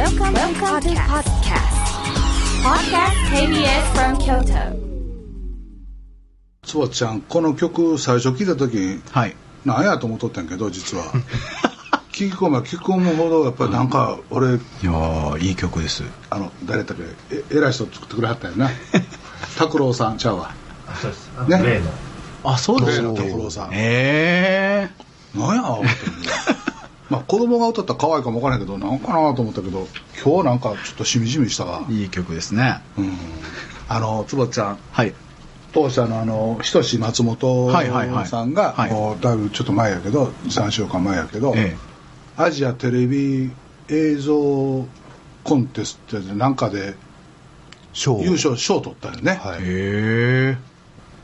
Welcome, Welcome to podcast. Podcast KBS from Kyoto. つばちゃんこの曲最初聴いた時はい。なんやと思っとったんやけど実は聞き込めば聞き込むほどやっぱりなんか俺いやーいい曲です。あの誰やっけえ偉い人作ってくれはったよな 拓郎さんちゃうわそうです。ね例の。あ、そう例の拓郎さんへえ。なんや思って まあ子供が歌ったら可愛いかもわからんけどなんかなと思ったけど今日なんかちょっとしみじみしたわいい曲ですね。うんあのつばちゃんはい。当社のあの仁志松本はいはいはいさんがはいもうだいぶちょっと前やけど3週間前やけど、えアジアテレビ映像コンテストでなんかで賞優勝賞取ったよね、はいえ。へえ。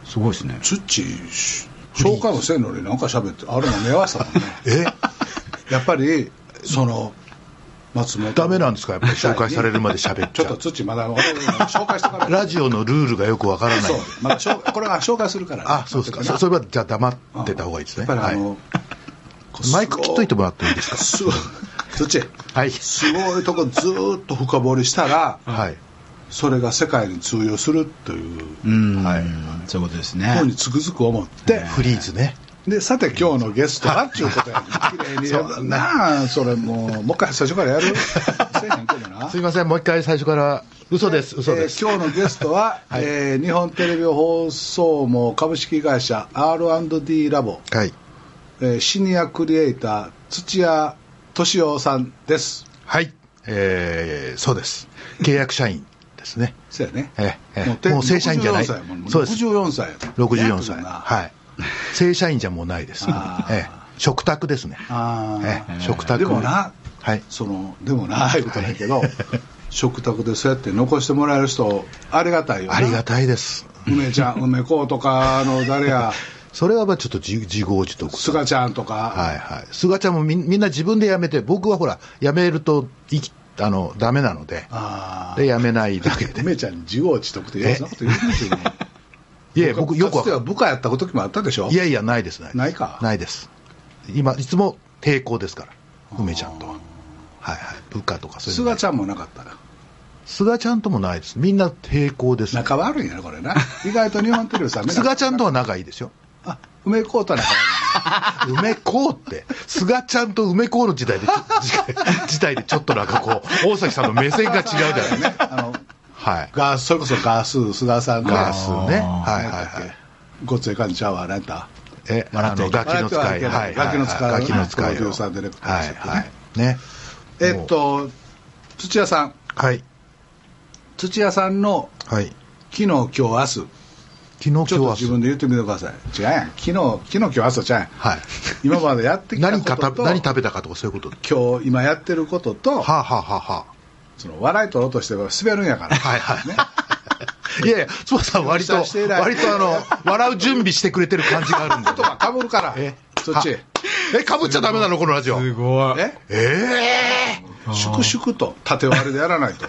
すごいですね。ツッチー紹介もせんのになんか喋ってあれも目合わせたもんねえ？やっぱりその松本。ダメなんですか？やっぱり紹介されるまで喋っちょっとちゃうツッチーまだ俺紹介してからラジオのルールがよくわからない。そう。まだ紹これは紹介するから、あそうですか。そそれはじゃあ黙ってた方がいいですね。はい。マイク切っといてもらっていいですか？すごいツッチーはい。すごいとこずーっと深掘りしたらはい。それが世界に通用するという。うん。はい。そういうことですふうねに。つくづく思って、フリーズねでさて今日のゲストはっていうことやね綺麗にそうだねなあそれもうもう一回最初からやる？せえへんけどな。すいませんもう一回最初から。嘘です嘘です、えー今日のゲストは、はい。えー日本テレビ放送網株式会社 R&D ラボ、はい。えーシニアクリエイター土屋敏夫さんです。はい。えー、そうです。契約社員ですね。そうやね。ええええてもう正社員じゃない。64歳やもんもうそうです。64歳や64歳。ねはい正社員じゃもうないです、ええ、食卓ですね。あえあえ食卓。でもなはい。そのでもなあいうことだけど食卓でそうやって残してもらえる人ありがたいよな。ありがたいです。梅ちゃん梅子とかあの誰や。それはまあちょっと自自業自得。菅ちゃんとか、はいはい。菅ちゃんもみみんな自分で辞めて僕はほら辞めるといきあのダメなので。ああで辞めないだけで。梅ちゃんに自業自得って言うそんなこと言うんですよいや僕よくかつては部下やった時もあったでしょ？いやいやないですないです。ないか。ないです。今いつも抵抗ですから梅ちゃんとは。はいはい。部下とかそういうの。菅ちゃんもなかったら菅ちゃんともないです。みんな抵抗です。仲悪いんやなこれな。意外と日本テレビさん菅ちゃんとは仲いいですよ。あ梅子とは仲悪い梅子って。菅ちゃんと梅子の時代で時代でちょっとなんかこう大崎さんの目線が違うじゃないねあのはい。ガそれこそガース菅さんがガースね。はいはいはい。ごっつええ感じちゃうわ何やった。え、あの、ガキの使い。はい。ガキの使いガキの使いを。プロデューサーディレクターはい、ね。えっと土屋さん。はい。土屋さんのはい。昨日今日明日。昨日、今日はちょっと自、分で言ってみてください。違うやん。昨日昨日今日明日ちゃうやん。はい。今までやってきたことと。何食べたかとかそういうこと？今日今やってることと、はあ、はあはあはその笑い取ろうとしては滑るんやから。はいはい。ね。あ、いやいや、そうさん割と、割とあの、笑う準備してくれてる感じがあるんで。言葉かぶるから。え？そっちはえ、かぶっちゃダメなの？このラジオ。すごい。え？ええ粛々と縦割りでやらないと。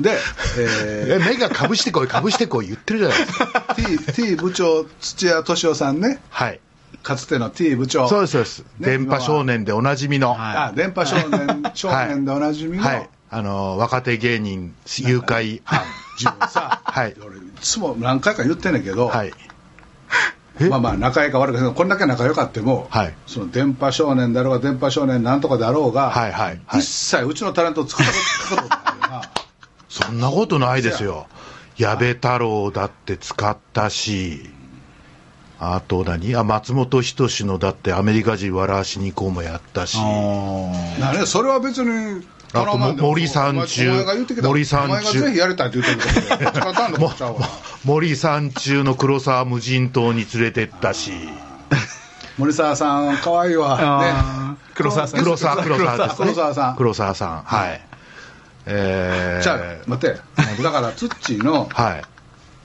で、ええ、目がかぶしてこい、かぶしてこい言ってるじゃないですか。ー、T, T 部長土屋敏夫さんね。はい。かつての T 部長。そうです、そうです。ね電波少年でおなじみの。は。い。あ電波少年少年でおなじみの、はい。あの、若手芸人、誘拐。はい。自分さ、はい。俺いつも何回か言ってんねんけど、はい。え まあまあ仲良いか悪いかこんだけ仲良かっても、はい。その電波少年だろうが電波少年なんとかであろうが、はいはいはい。一切うちのタレントを使ったことないよな。そんなことないですよ。矢部太郎だって使ったし、あと何あ、松本人志のだってアメリカ人笑わしに行こうもやったし、なねそれは別にあとも森三中お前が言ってきた森三中。お前がぜひやりたいって言ってることで使ったんだもこっちゃうわ。森三中の黒沢無人島に連れてったし、森沢さん可愛いわ。ね。黒沢さん。黒沢、黒沢。黒沢さん。黒沢さん。はい。えー、じゃあ待ってだからツッチーのはい。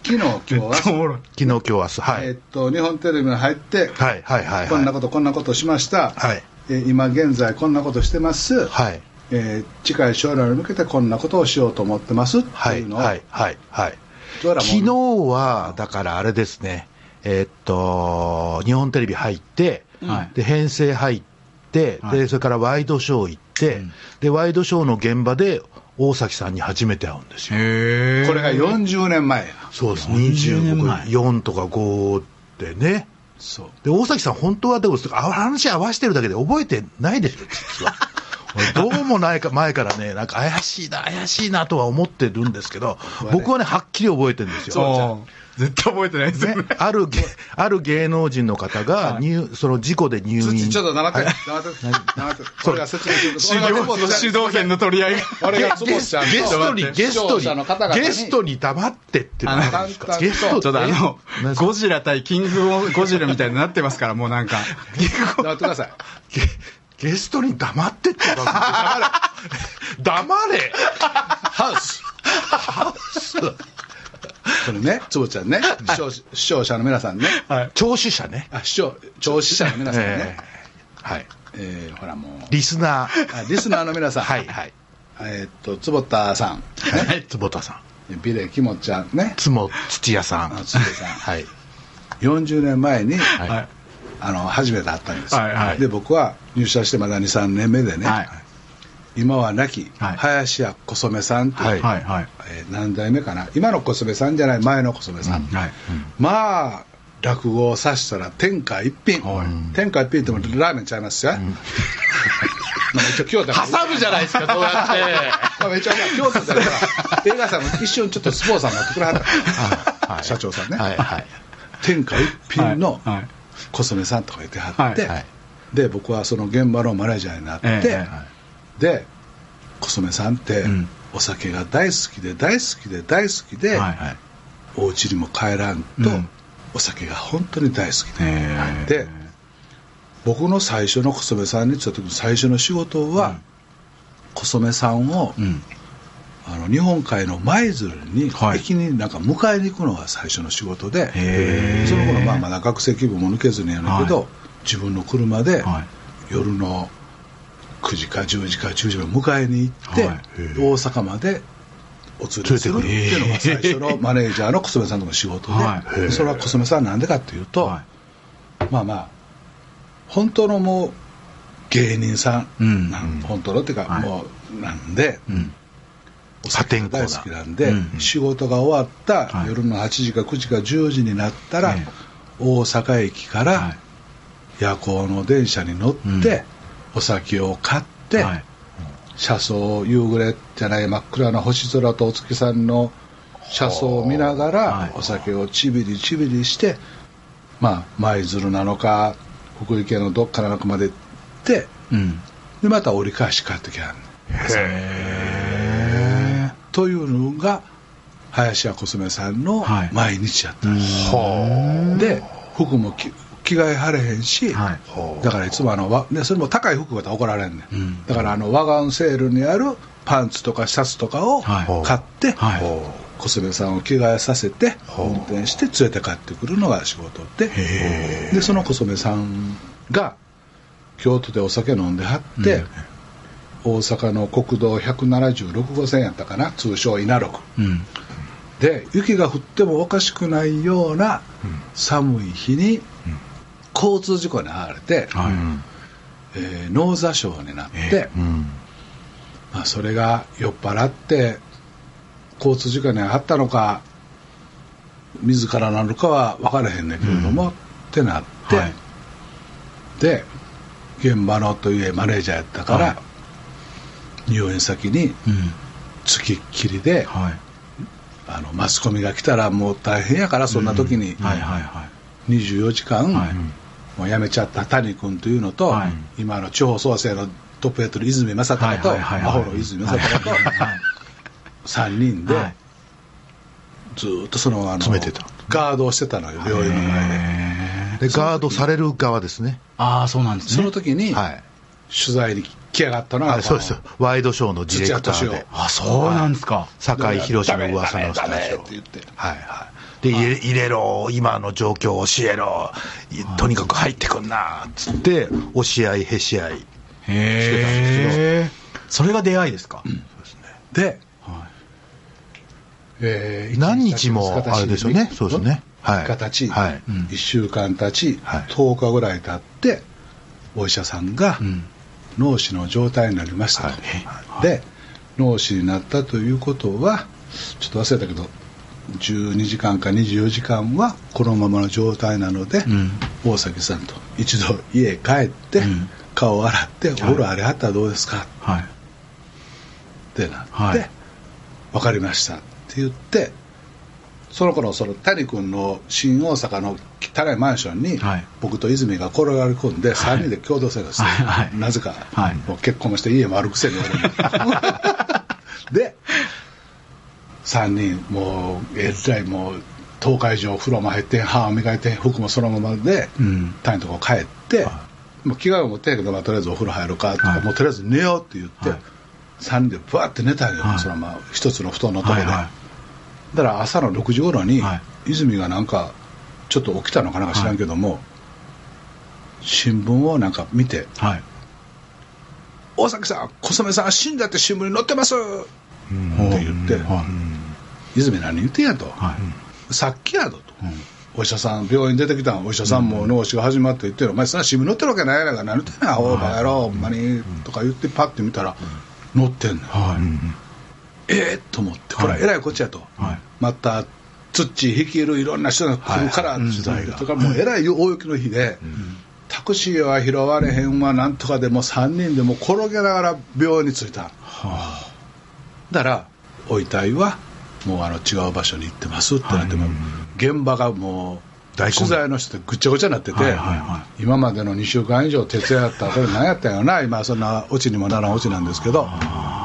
昨日今日。昨日今日明日。はい。えっと日本テレビに入って、はい、はい、はい。こんなことこんなことしました、はい。えー今現在こんなことしてます、はい。えー近い将来に向けてこんなことをしようと思ってますってはいい、うのを、はい、はい、はい。昨日は、だからあれですね、えーっと、日本テレビ入って、はいで、編成入って、はいで、それからワイドショー行っって、で、ワイドショーの現場で大崎さんに初めて会うんですよ。へえ。これが40年前やそうです、40年前24とか5でね。そうで、大崎さん、本当はでも、あ話合わせてるだけで覚えてないでしょ、実は。俺どうもないか前からね、なんか怪しいな、怪しいなとは思ってるんですけど、僕はね、はっきり覚えてるんですよ。そう。絶対覚えてないですよねね。、ある芸、ある芸能人の方が入、その事故で入院。土ちょっと黙って、はい黙って、黙って。俺が説明すると、主導権の取り合いが。俺がつぼちゃんとゲストに、ゲストに、にゲストに黙ってってゲストちょっとあのえ何で、すかゴジラ対キングオブゴジラみたいになってますから、もうなんか。黙ってください。ゲゲストに黙ってって言うから黙れ黙れハウスハウスこれね、つぼちゃんね、視聴視聴者の皆さんね、はい。聴取者ね。あ視聴、聴視者の皆さんねえ、はい。えーほらもう、リスナー。あリスナーの皆さん、はいはい。えーっと、坪田さん、はい。坪田さん。ビレキモちゃんね、つも土屋さん。あ土屋さんはい。40年前に、はいはい。あの初めて会ったんです。よ、はいはい。で僕は入社してまだ23年目でね、はい。今は亡きはい。林家小染さんという、はいはい。はい。えー何代目かな。今の小染さんじゃない前の小染さん、はい。まあ落語をさしたら天下一品、はい。天下一品ってもラーメンちゃいますよ、まあ一応京都やから。挟むじゃないですか、そうやって。まあ一応まあ京都だから。映画さんも一瞬ちょっとスポーツさんになってくれはった、はい社長さんね、はいはい。天下一品のはいはい小染さんとか言ってはって、はい。はい。で僕はその現場のマネージャーになって、ええ。えで小染さんって、うん。お酒が大好きで大好きで大好きで、はい。はい。お家にも帰らんと、うん。お酒が本当に大好きで、へーで僕の最初の小染さんに来た時の最初の仕事は、小染さんを、うん。あの日本海の舞鶴に、はい。駅になんか迎えに行くのが最初の仕事でその頃まあまだ学生気分も抜けずにやねんけど、はい。自分の車で、はい。夜の9時か10時か10時まで迎えに行って、はい。大阪までお連れするっていうのが最初のマネージャーの小染さんとの仕事で、はいそれは小染さんなんでかっていうと、はまあまあ本当のもう芸人さん、うん。本当のっていうか、はい。もうなんで、い。うん。お酒が大好きなんで、うん仕事が終わった、はい夜の8時か9時か10時になったら、ええ大阪駅かはらい夜行の電車に乗って、うんお酒を買って、はい。車窓夕暮れじゃない真っ暗な星空とお月さんの車窓を見ながら、はいお酒をちびりちびりしてまあ舞鶴なのか福井県のどっかなのかまで行ってうん。でまた折り返し帰ってきはんねんへというのが林家小染さんのはい。毎日やった。ん。です、で服もき着替えはれへんし、はい。だからいつもあのわでそれも高い服が怒られんねん、うん。だからあのワゴンセールにあるパンツとかシャツとかをはい。買って、はい。小染さんを着替えさせて運転して連れて帰ってくるのが仕事で。でその小染さんが京都でお酒飲んではって、大阪の国道176号線やったかな通称稲六うん。で雪が降ってもおかしくないような寒い日に交通事故に遭われて、はい。えー脳挫傷になって、えうん。まあ、それが酔っ払って交通事故に遭ったのか自らなのかは分からへんねんけれども、ってなって、はいで現場のというマネージャーやったから、はい入院先にうん。付きっきりで、はい。あのマスコミが来たらもう大変やからそんな時にはいはいはい。24時間、はいもう辞めちゃった谷君というのと、はい今の地方創生のトップやってる泉正孝とアホの泉正孝とはい3人ではいずーっとそのあの詰めてたガードをしてたのよ病院の前でガードされる側ですね。ああ、そうなんですね。その時にはい。取材に来やがったのがあそうです。ワイドショーのディレクターで。あ、そうなんですか。酒井宏の噂のスタジオって言ってはいはい。で、入れ入れろ、今の状況を教えろ、いとにかく入ってくんな、つって、押し合い、へし合い。へえ。それが出会いですか？で、はえー何日もあれですよねそうですねはい3日経ち、はいうん1週間経ち、はい10日ぐらい経ってお医者さんがい。うん。脳死の状態になりました。と、で脳死になったということはちょっと忘れたけど12時間か24時間はこのままの状態なので、ん。大崎さんと一度家へ帰って、ん。顔を洗って、お風呂あれはったらどうですか？はい。ってなって、はい。分かりましたって言ってその頃その谷君の新大阪の汚いマンションに、はい。僕と泉が転がり込んで3人で共同生活して、はい。はい。なぜか、はい。もう結婚もして家もあるくせに俺も で3人もうえらいもう東海上風呂も入って歯を磨いて服もそのままで、うん。谷のとこ帰って、もう着替えを持ってんやけど、まあ、とりあえずお風呂入ろうかとか、はいもうとりあえず寝ようって言って、はい。3人でブワーって寝たんよ、はい。そのまま一つの布団のところで、はい。はいだから朝の6時頃に、はい。泉がなんかちょっと起きたのかなんか知らんけども、新聞をなんか見てはい。「大崎さん小雨さん死んだって新聞に載ってます!」って言ってはい。「泉何言ってんや」と、はい。さっきやぞと、お医者さん病院出てきたんお医者さんも脳死が始まって言ってる、お前そんな新聞載ってるわけないやないか。何言ってんねんアホバカ野郎ほんまに、とか言ってパッて見たら載ってんのよ、はい。ええと思ってこれはえらいこっちやと、はい。またツッチー率いるいろんな人が来るから、はい取材がとかもうえらい大雪の日で、タクシーは拾われへんわなんとかでも3人でも転げながら病院に着いた。だからお遺体はもうあの違う場所に行ってますってなっても、現場がもう大取材の人でぐっちゃぐちゃになってて、はいはいは今までの2週間以上徹夜やったこれ何やったんやろな今そんなオチにもならんオチなんですけど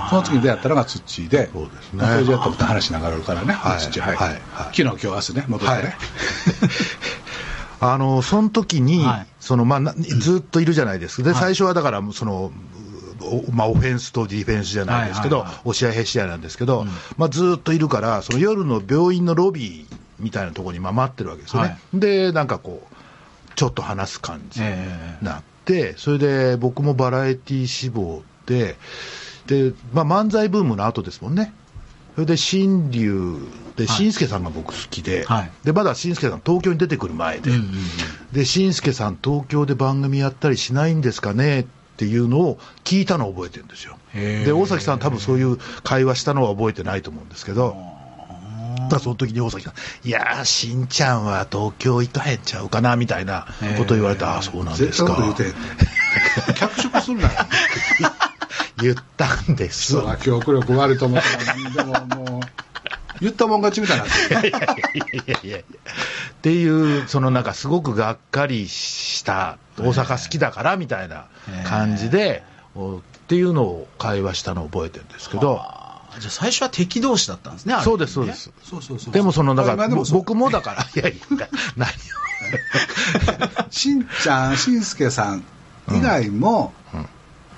その時に出会ったのがツッチーでそうですね。まあこれじゃやったらまた話しながらあるからね、はいツッチーはいはい。昨日今日明日ね戻ってね、はい。あのその時に、はい。そのまあ、なずっといるじゃないですか、ではい。最初はだから、そのおまあ、オフェンスとディフェンスじゃないですけど、押し合いへし合いなんですけど、まあ、ずっといるから、その夜の病院のロビーみたいなところにまあ待ってるわけですよね、はい。で、なんかこう、ちょっと話す感じにええ。なって、それで僕もバラエティー志望で、でまあ、漫才ブームの後ですもんね。それで新竜で、新助さんが僕好きで、はい。でまだ新助さん、東京に出てくる前で、うんうんうん。で新助さん、東京で番組やったりしないんですかねっていうのを聞いたのを覚えてるんですよ。で大崎さん、多分そういう会話したのは覚えてないと思うんですけど、だからその時に大崎さん、いやー、しんちゃんは東京行かへんちゃうかなみたいなことを言われて、へー。ああ、そうなんですか。脚色するなよ言ったんです。人が記憶力悪いと思ったらでももう言ったもん勝ちみたいになってる。いやいやいやいや。っていう、そのなんかすごくがっかりした、大阪好きだからみたいな感じで、おっていうのを会話したのを覚えてるんですけど、じゃあ最初は敵同士だったんですね、ね。そうです、そうです。そうそうそうでもその、だから、僕もだから、いやいや、何 しんちゃん、しんすけさん以外も、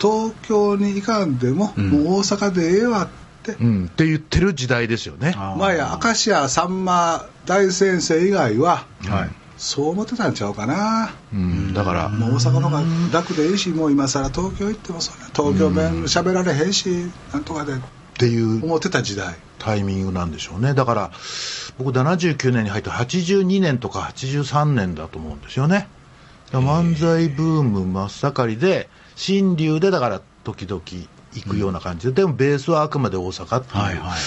東京に行かんでも、んもう大阪でええわって、を、うん、って言ってる時代ですよね。あー前や明石家さんま大先生以外は、はい。そう思ってたんちゃうかな。うん、だから、もう大阪の方が楽でいいし、もう今更東京行ってもそれ東京弁喋られへんし、なんとかでっていう思ってた時代。タイミングなんでしょうね。だから、僕79年に入って82年とか83年だと思うんですよね。漫才ブーム真っ盛りで、新流でだから時々行くような感じで、でもベースはあくまで大阪ってはいいうはいはい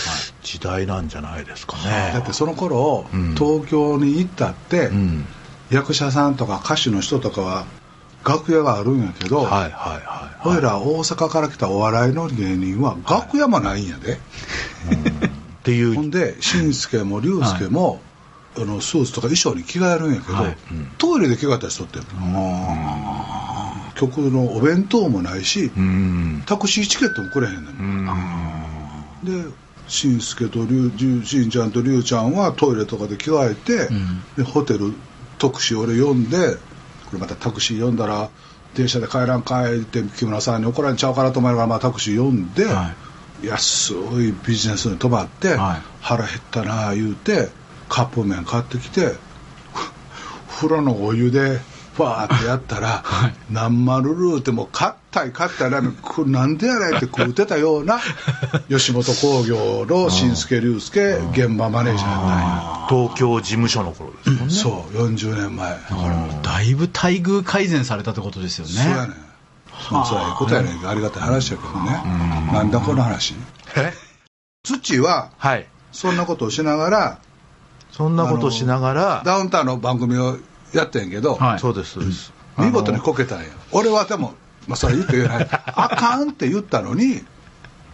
時代なんじゃないですかね。だってその頃、うん。東京に行ったって、うん。役者さんとか歌手の人とかは楽屋があるんやけど、はいはいはい。俺ら大阪から来たお笑いの芸人は楽屋もないんやで、っていう。ほんで紳助も龍介も、あのスーツとか衣装に着替えるんやけど、はい。トイレで着替えたりしとってん局のお弁当もないし、うん。タクシーチケットもくれへんねん、で紳助と龍龍しんちゃんと龍ちゃんはトイレとかで着替えて、でホテル特使俺呼んでこれまたタクシー呼んだら電車で帰らん帰って木村さんに怒られちゃうからと思いながら、まあ、タクシー呼んで、は安いビジネスに泊まって、はい。腹減ったな言うてカップ麺買ってきて風呂のお湯でファーってやったら、何丸ルーってもう硬い硬いラーメンこれなんでやねんって食うてたような 吉本興業の新助龍介現場マネージャーやったんや東京事務所の頃ですもんね。そう40年前。だからだいぶ待遇改善されたってことですよね。そうやねん。まあ、それはええことやねんけど、ありがたい話やけどね。なんだこの話？え？土は、はい。そんなことをしながら、そんなことをしながら、ダウンタウンの番組をやってんけど、はいそうです、そうです。見事にこけたんや。俺はでも、まあ、それ言って言えない。あかんって言ったのに、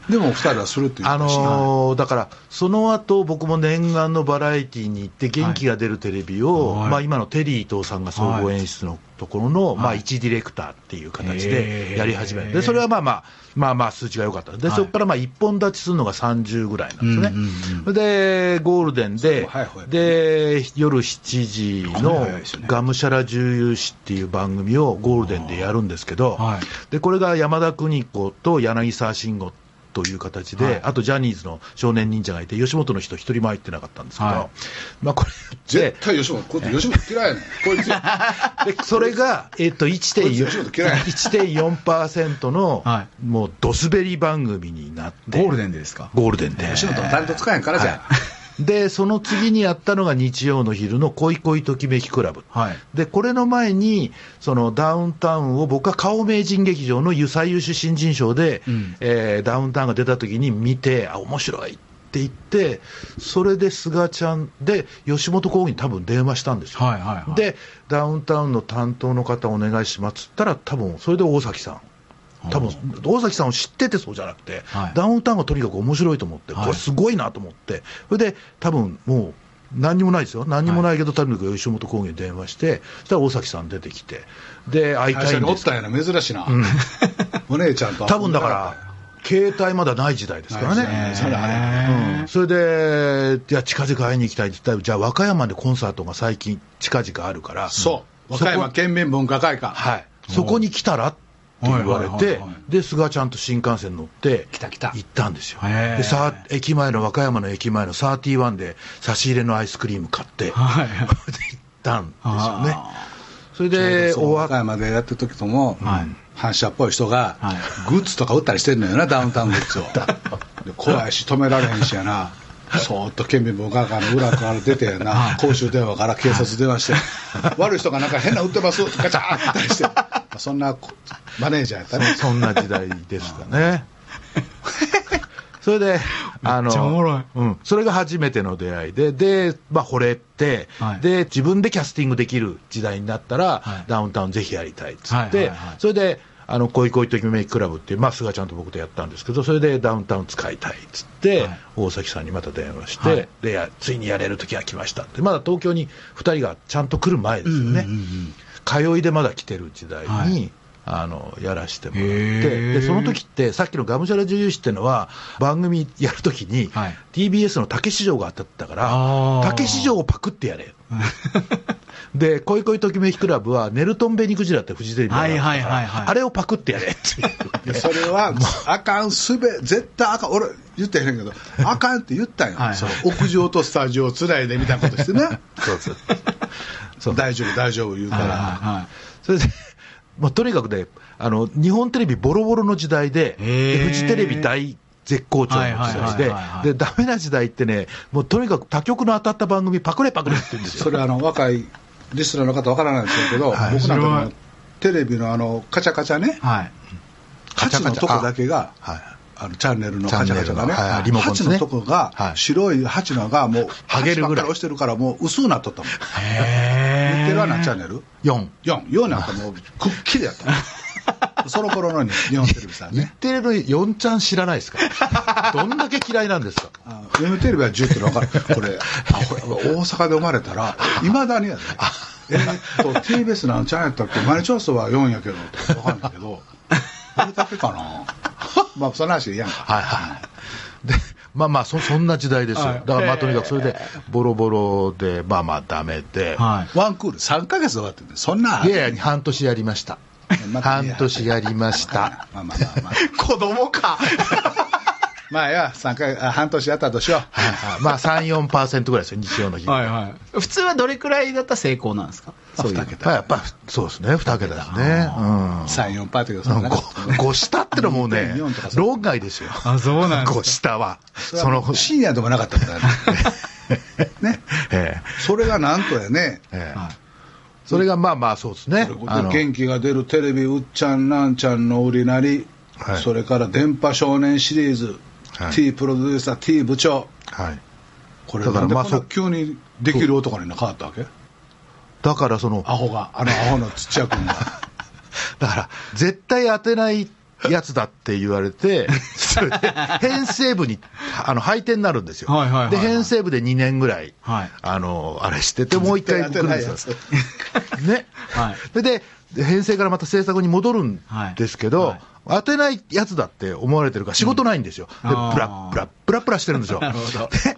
でも二人はするって言あったし、のーだから、その後僕も念願のバラエティーに行って、元気が出るテレビを、はい。まあ、今のテリー伊藤さんが総合演出のところの、まあ、一ディレクターっていう形でやり始める、でそれはまあまあ、まあまあ、数値が良かった、ではい。そこからまあ一本立ちするのが30ぐらいなんですね、うんうんでゴールデンではいはい、で夜7時のがむしゃら重油史っていう番組をゴールデンでやるんですけど、はいでこれが山田邦子と柳沢慎吾という形で、はいあとジャニーズの少年忍者がいて、吉本の人一人も入ってなかったんですけど、はいまあこれ絶で、対吉本、こいつ吉本嫌いやねん。こいつ。でそれが、えっと、こいつ吉本嫌い1.4 1.4%の、はもうドスベリ番組になって、ゴールデンでですか？ゴールデンで。吉本のダントツかやんからじゃん。で、その次にやったのが日曜の昼の恋恋ときめきクラブ。はい。で、これの前に、そのダウンタウンを僕は顔名人劇場の最優秀新人賞で、うんえーダウンタウンが出た時に見て、あ、面白いって言って、それで菅ちゃんで、吉本興業に多分電話したんですよ。はいはいはい。、で、ダウンタウンの担当の方お願いしますっつったら、多分それで大崎さん。多分大崎さんを知っててそうじゃなくて、はい。ダウンタウンがとにかく面白いと思って、はい。これすごいなと思って、それで多分もう、何にもないですよ、何にもないけど、とにかく吉本興業に電話して、そしたら大崎さん出てきて、で、会いたいんですったんやな、珍しいな。お姉ちゃんと。多分だから、携帯まだない時代ですからね。それうん。それで、いや、近々会いに行きたいって言ったら、じゃあ、和歌山でコンサートが最近、近々あるから、そう。和歌山県民文化会館。はい、そこに来たらって言われてはい、で、菅ちゃんと新幹線乗って、来た来た行ったんですよ。で、さ駅前の、和歌山の駅前の31で差し入れのアイスクリーム買って、はい。で行ったんですよね。それで、で、終わっ和歌山でやってる時とも、はい反射っぽい人が、はいグッズとか売ったりしてんのよな、ダウンタウングッズを。で怖いし、止められへんしやな。そーっと県民文化会の裏から出てやな、公衆電話から警察電話して、悪い人がなんか変な売ってます、ガチャーってして、そんなマネージャーやったね。そんな時代でしたね。それで、あめっちゃおもろい。うん、それが初めての出会いで、で、まあ、惚れて、はい。で、自分でキャスティングできる時代になったら、はい。ダウンタウンぜひやりたいっつって、それで、あの、恋恋ときめきクラブっていう、まあ、菅ちゃんと僕でやったんですけど、それでダウンタウン使いたいっつって、はい。大崎さんにまた電話して、はい。でや、ついにやれる時が来ましたって、まだ東京に2人がちゃんと来る前ですよね。通いでまだ来てる時代に、はいあのやらしてもらって。でその時ってさっきのがむしゃら女優誌っていうのは番組やるときに、はい。TBS の竹市場があったから竹市場をパクってやれ で恋恋ときめきクラブはネルトンベニクジラってフジテレビであったからはいはいはいはいあれをパクってやれっていう。でそれは、あかん、すべ、絶対あかん、俺、言ってへんけど、あかんって言ったんよ、はいはい。その屋上とスタジオをつないでみたいなことしてね、そうそう。そう。大丈夫、大丈夫言うから、はそれで、まあ、とにかくねあの、日本テレビボロボロの時代で、フジテレビ大絶好調の時代ではいは、いで、ダメな時代ってね、もうとにかく他局の当たった番組、パクレパクレって言うんですよ。それあの若いリスナーの方わからないんでしょうけど、はい僕なんかもテレビのあのカチャカチャねい。、はい。8のとこだけが、はいあのチャンネルのカチャカチャがね、はいリモコンね8のとこが、はい白い8のがもう、剥げるぐらい8ばっかり押してるから、もう薄くなっとったもん。へ言ってるは何チャンネル4。?4。4なんかもう、くっきりやった。その頃の日本テレビさん日ね。テレの4ちゃん知らないですか？どんだけ嫌いなんですか？あ日本テレビは10っての分かる。これ、大阪で生まれたら、いまだにやで、えーっと、TBS なんちゃんやったっけ？毎日放送は4やけど、分かんないけど、これだけかな？まあ、その話でいいや。はいはい。で、まあまあそ、そんな時代ですよ。はいだからまあとにかくそれで、ボロボロで、まあまあダメで、はい。ワンクール3ヶ月で終わってんねそんな。いやいや、半年やりました。半年やりました。まあまあまあまあ。子供か。まあ、いや、3ヶ月、あ半年やったとしよう。はいはいまあ3、4%ぐらいですよ、日曜の日。はいはい。普通はどれくらいだったら成功なんですか？そう桁まあやっぱ、そうですね、2桁ですね。うん。3、4パーってけど、そんな。ご下ってのもね2.4とか、そう。論外ですよ。あ、そうなんですか。ご下は。そその、の深夜でもなかったからね。それがなんとやね、それがまあまあそうですね。元気が出るテレビうっちゃんなんちゃんの売りなり、はい。それから電波少年シリーズ、はい。T プロデューサー T 部長。はい。これだからまあ急にできる男に変わったわけ？だからその、アホがあのアホの土屋君が だから、絶対当てないやつだって言われて、それで編成部にあの配点になるんですよ。はいはいはいはいで、編成部で2年ぐらい、はいあの、あれしてて、もう一回来るんですよ。ね。はいで、で編成からまた制作に戻るんですけど、はいはい当てないやつだって思われてるから、仕事ないんですよ。で、プあーラプラ、プラプラしてるんですよ。なるほどで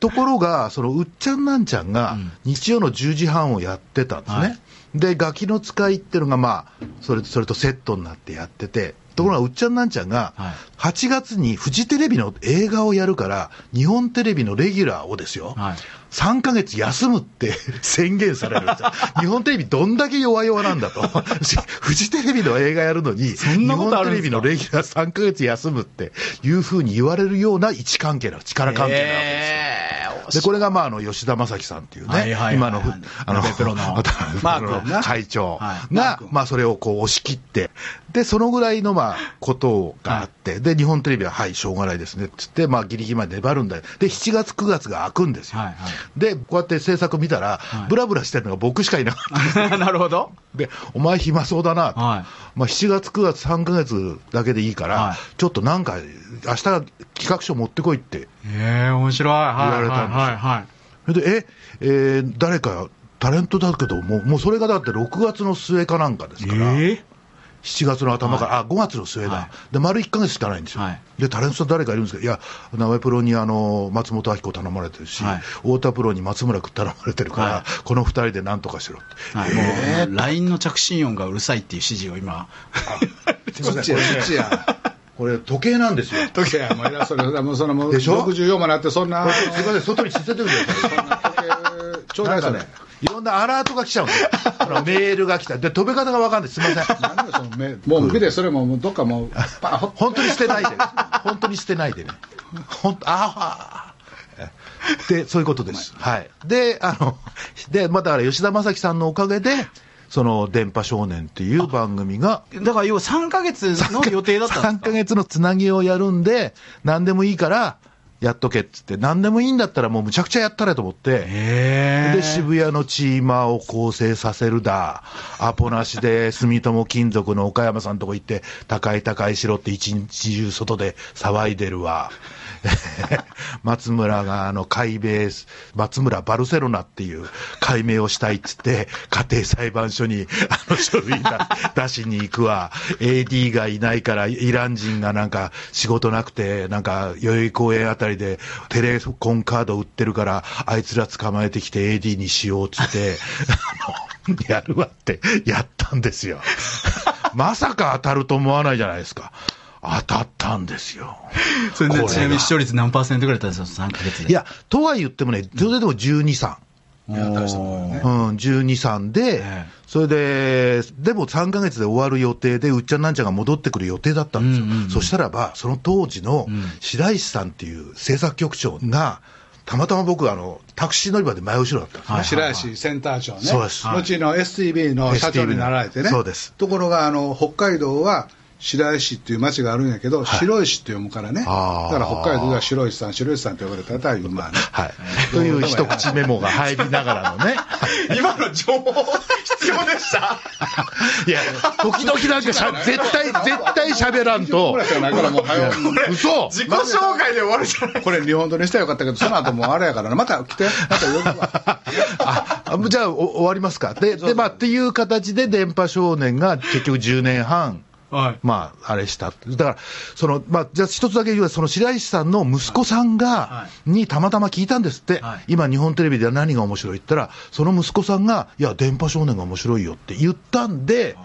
ところが、そのうっちゃんなんちゃんがうん。日曜の10時半をやってたんですね。はい。で、ガキの使いっていうのが、まあ、それそれとセットになってやってて、ところがうっちゃんなんちゃんがはい、8月にフジテレビの映画をやるから、日本テレビのレギュラーをですよ、はい3ヶ月休むって 宣言されるんですよ。日本テレビどんだけ弱々なんだと。フジテレビの映画やるのに、日本テレビのレギュラー3ヶ月休むっていうふうに言われるような位置関係な、力関係なわけですよ。で、これが、まあ、あの、吉田正樹さんっていうね、はいはいはい今のふ、あの、鍋プロの 会長はい。が、まあ、それをこう押し切って、で、そのぐらいの、まあ、ことがあって、で、日本テレビは、はい、しょうがないですね、つって、まあ、ギリギリまで粘るんだよ。で、7月、9月が開くんですよ。はいはい。で、こうやって制作見たら、はい。ブラブラしてるのが僕しかいなかった。なるほど。で、お前暇そうだなと、はい。まあ、7月、9月、3ヶ月だけでいいから、はい。ちょっとなんか、明日企画書持ってこいってええ面白い。はい言われたんですよ。はいはいはい。それで、え、えー誰か、タレントだけど、もう、もうそれがだって6月の末かなんかですから、え7月の頭から、あ、5月の末だ、はい。で、丸1ヶ月しかないんですよ。はい。で、タレントさん誰かいるんですけど、いや、名古屋プロにあの、松本明子頼まれてるし、はい。太田プロに松村君頼まれてるから、はい。この2人でなんとかしろって。はい、もう、LINE の着信音がうるさいっていう指示を今、土屋土屋これ、時計なんですよ。時計もう偉そうにもうそのもうでしょ？64もなってそんなすいません、外に捨ててください。ちょうだいそれいろんなアラートが来ちゃうんでメールが来た。で、飛べ方がわかんない。すみません。なんでその目もう見てそれももうどっかもう 本当に捨てないで。本当に捨てないでね。本当、ああ。で、そういうことです。はい。で、あの、で、まあだから吉田正樹さんのおかげで、その、電波少年っていう番組が、だから要は3ヶ月の予定だったん3ですか？ヶ月のつなぎをやるんで、何でもいいから、やっとけっつって、何でもいいんだったらもうむちゃくちゃやったれと思って、へで、渋谷のチーマーを構成させるだ、アポなしで 住友金属の岡山さんとこ行って、高い高いしろって一日中外で騒いでるわ。松村があの改名、松村バルセロナっていう改名をしたいっつって、家庭裁判所にあの書類だ 出しに行くわ。AD がいないから、イラン人がなんか仕事なくて、なんか代々木公園あたりでテレコンカード売ってるから、あいつら捕まえてきて AD にしようっつって、やるわってやったんですよ。まさか当たると思わないじゃないですか。当たったんですよ。それでちなみに視聴率何パーセントぐらいだったんですか、3ヶ月で。いや、とは言ってもね、それでも12、3。おー、いや大したもんうん、12、3で、ええ。それで、でも3ヶ月で終わる予定で、うっちゃんなんちゃんが戻ってくる予定だったんですよ。うんうんうん。そしたらば、その当時のうん。白石さんっていう制作局長が、たまたま僕、あの、タクシー乗り場で前後ろだったんですね。はい白石センター長ね、そうです。後の STB の社長になられてね、そうです。ところがあの北海道は白石っていう町があるんやけど、白石って読むからね、だから北海道では白石さん、白石さんって呼ばれたら、まあね、はい。という一口メモが入りながらのね。今の情報必要でした。いや、時々なんかしゃ、絶対、絶対喋らんと。嘘。自己紹介で終わるじゃないこれ日本撮りしたらよかったけど、その後もうあれやからな、また来て、また呼ぶわ。あ、あじゃあお終わりますか。で、で、まあ、っていう形で電波少年が結局10年半、はい。まあ、あれした。だから、その、まあ、じゃあ一つだけ言うと、その白石さんの息子さんが、はにたまたま聞いたんですって、はい今日本テレビでは何が面白いって言ったら、その息子さんが、いや、電波少年が面白いよって言ったんで、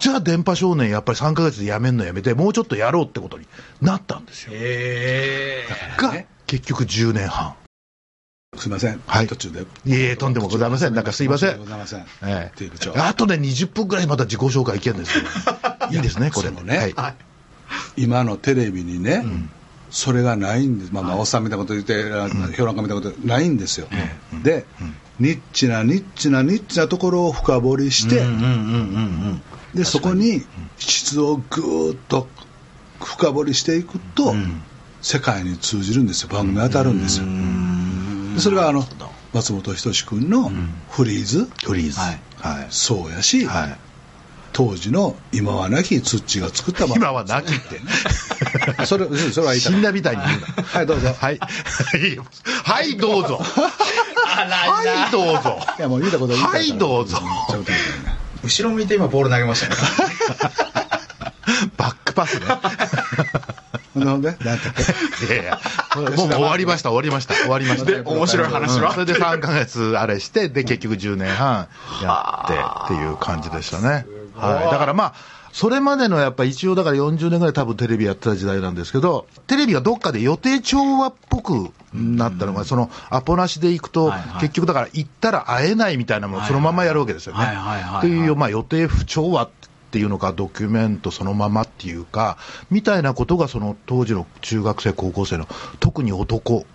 じゃあ電波少年やっぱり3ヶ月でやめんのやめて、もうちょっとやろうってことになったんですよ。へが、結局10年半。すみません、はい。途中で。いえとんでもございません。なんかすいません。申し訳ございません。えテープ長え、あとね、20分ぐらいまた自己紹介いけるんですよ。いいですね、これ。そのね。今のテレビにね、それがないんです、まあ、まあおっさんみたいなこと言って、評論家みたいなことないんですよ、で、ニッチなニッチなニッチなところを深掘りして、でそこに質をぐーっと深掘りしていくと、世界に通じるんですよ。番組当たるんですよ。でそれがあの松本人志君のフリーズ、フリーズ。はいはい。そうやし、はい。当時の今はなきツッチーが作った番今はなきって。それそれは言いた死んだみたいに言うな。はいどうぞはい。はい、どうぞ。はい、どうぞ。いやもう言うたことはいどうぞ後ろ向いて今ボール投げましたね。バックパスね。ほんでほんで何やっけ？いやいや、もう終わりました、終わりました、終わりました。で面白い話は？うん。それで3ヶ月あれして、で、結局10年半やってっていう感じでしたね。はい。だからまあ、それまでのやっぱ一応だから40年ぐらい多分テレビやってた時代なんですけど、テレビがどっかで予定調和っぽくなったのが、そのアポなしで行くと結局だから行ったら会えないみたいなものをそのままやるわけですよね。はいはいはいはいっていう、まあ予定不調和っていうのか、ドキュメントそのままっていうか、みたいなことがその当時の中学生、高校生の特に男、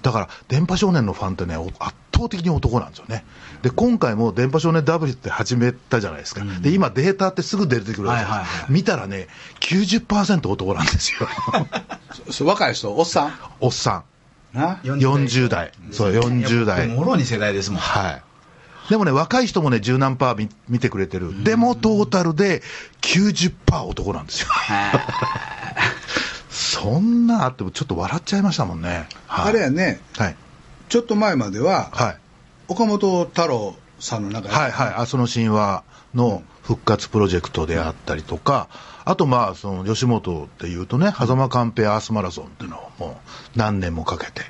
だから電波少年のファンってね、お圧倒的に男なんですよね。で、今回も電波少年 W って始めたじゃないですか。で、今データってすぐ出てくるわけです、はいはいはい見たらね、90%男なんですよ。そ若い人？おっさん？おっさな？ん。40代。そう、40代。もろに世代ですもん。はい。でもね、若い人もね、十何パー見見てくれてる。でも、トータルで90%男なんですよ。そんなあってもちょっと笑っちゃいましたもんね。はいあれやねはい。ちょっと前までは、はい。岡本太郎さんの中はいはい。阿蘇の神話の復活プロジェクトであったりとか、あとまあ、その吉本っていうとね、狭間寛平アースマラソンっていうのをもう何年もかけて、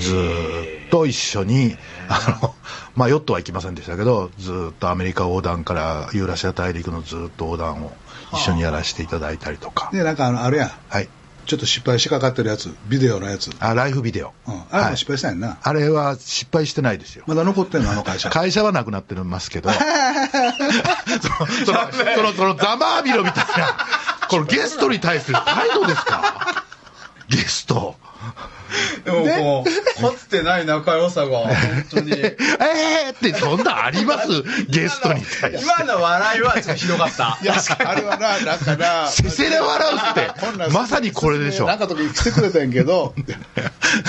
ずーっと一緒に、あの、まあヨットは行きませんでしたけど、ずーっとアメリカ横断からユーラシア大陸のずーっと横断を一緒にやらせていただいたりとか。でなんかあのあれやんはい。ちょっと失敗しかかってるやつビデオのやつ、うん、あ、ライフビデオ。あれもはい失敗したんやんな、あれは失敗してないですよ。まだ残ってんの？あの 会社会社はなくなってますけど、その、その、その、そのざまあみろみたいな、このゲストに対する態度ですか？ゲスト。でもこう、かつてない仲良さが、本当に。えーって、そんなんあります？ゲストに対して。今の笑いはちょっとひどかった。いやあれはななんかなせせで笑うって、まさにこれでしょ。なんか時来てくれたんやけど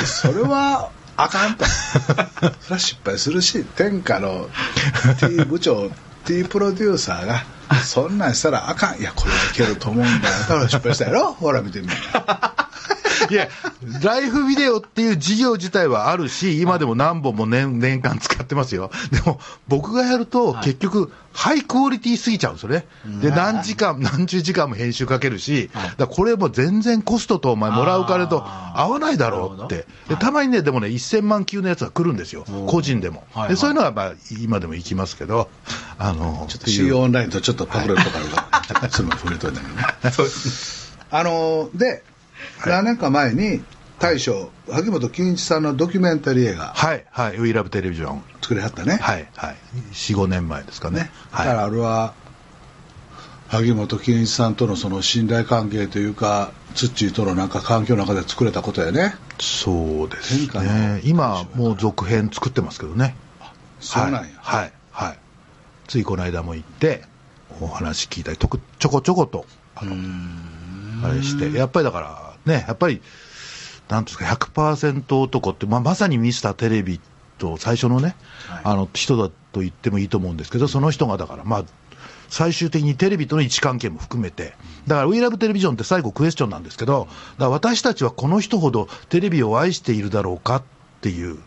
それはあかんとそれは失敗するし天下の T 部長 T プロデューサーがそんなんしたらあかんいやこれはいけると思うんだよだから失敗したやろ？ほら見てみいや、ライフビデオっていう事業自体はあるし、今でも何本も年年間使ってますよ。でも、僕がやると、結局、ハイクオリティすぎちゃうんですよね。で、何時間、何十時間も編集かけるし、だこれも全然コストとお前もらう金と合わないだろうって。で、たまにね、でもね、1000万級のやつが来るんですよ。個人でも。はい。で、そういうのはまあ、今でも行きますけど、あの、ちょっとオンラインとちょっとパクれるとこあるから、それも触れといたけどねあので、何年か前に大将萩本欽一さんのドキュメンタリー映画はい、はい、We Love Television。作りはったね、はい、はい。4、5年前ですかねね。だはい。からあれは萩本欽一さんとのその信頼関係というかツッチーとのなんか環境の中で作れたことやねそうですね。今、もう続編作ってますけどね。そうなんや、はい。はい。はいついこの間も行って、お話聞いたり、とくちょこちょこと、あの、あれして、やっぱりだから、ね、やっぱり、なんですか、100%男って、まあ、まさにミスターテレビと最初のね、あの、人だと言ってもいいと思うんですけど、その人がだから、まあ、最終的にテレビとの位置関係も含めて、だから、We Love Television って最後クエスチョンなんですけど、だから私たちはこの人ほどテレビを愛しているだろうかっていう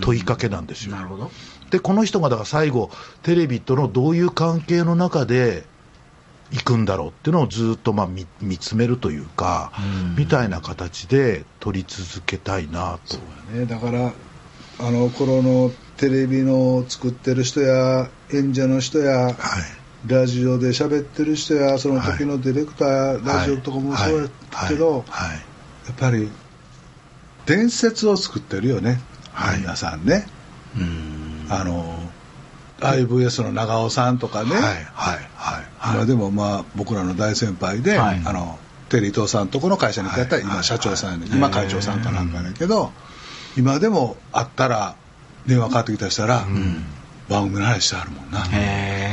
問いかけなんですよ。なるほど。でこの人がだから最後テレビとのどういう関係の中で行くんだろうっていうのをずっとまあ見見つめるというかみたいな形で撮り続けたいなと。ね、だからあの頃のテレビの作ってる人や演者の人やはい。ラジオで喋ってる人やその時のディレクター、ラジオとかもそうやったけど、はい。はい。やっぱり伝説を作ってるよね、はい。皆さんね。あの IVS の長尾さんとかね、はい。はい。はい。はい今でもまあ僕らの大先輩で、はい。あのテリー伊藤さんとこの会社にやったら今社長さんやねん。今会長さんかなんかやけど今でも会ったら電話かかってきたりしたら、番組の話してはるもんな。